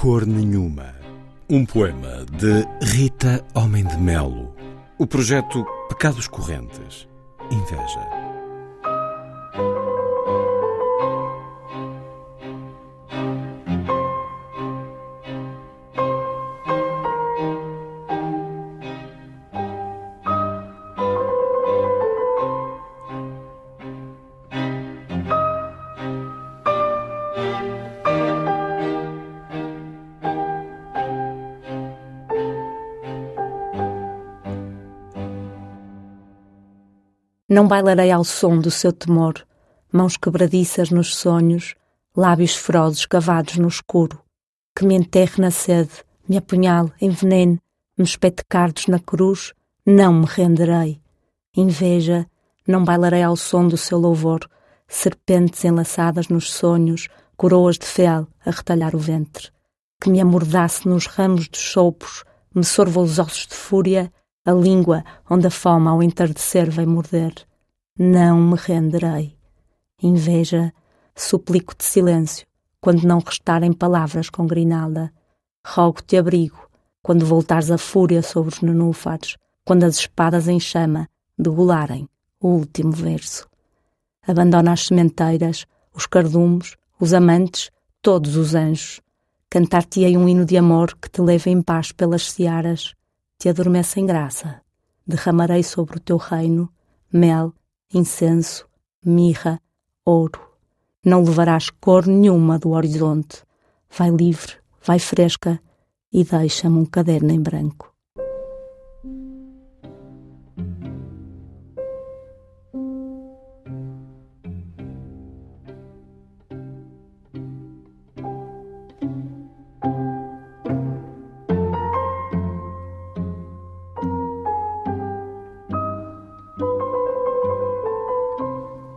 Cor Nenhuma. Um poema de Rita Homem de Melo. O projeto Pecados Correntes. Inveja. Não bailarei ao som do seu temor, mãos quebradiças nos sonhos, lábios ferozes cavados no escuro, que me enterre na sede, me apunhale, envenene, me espete cardos na cruz, não me renderei. Inveja, não bailarei ao som do seu louvor, serpentes enlaçadas nos sonhos, coroas de fel a retalhar o ventre, que me amordasse nos ramos dos sopros, me sorva os ossos de fúria, a língua onde a fome ao entardecer vem morder. Não me renderei. Inveja, suplico-te silêncio, quando não restarem palavras com grinalda. Rogo-te abrigo, quando voltares a fúria sobre os nenúfares, quando as espadas em chama degolarem o último verso. Abandona as sementeiras, os cardumes, os amantes, todos os anjos. Cantar-te-ei um hino de amor que te leve em paz pelas searas te adormece em graça. Derramarei sobre o teu reino mel, incenso, mirra, ouro. Não levarás cor nenhuma do horizonte. Vai livre, vai fresca e deixa-me um caderno em branco.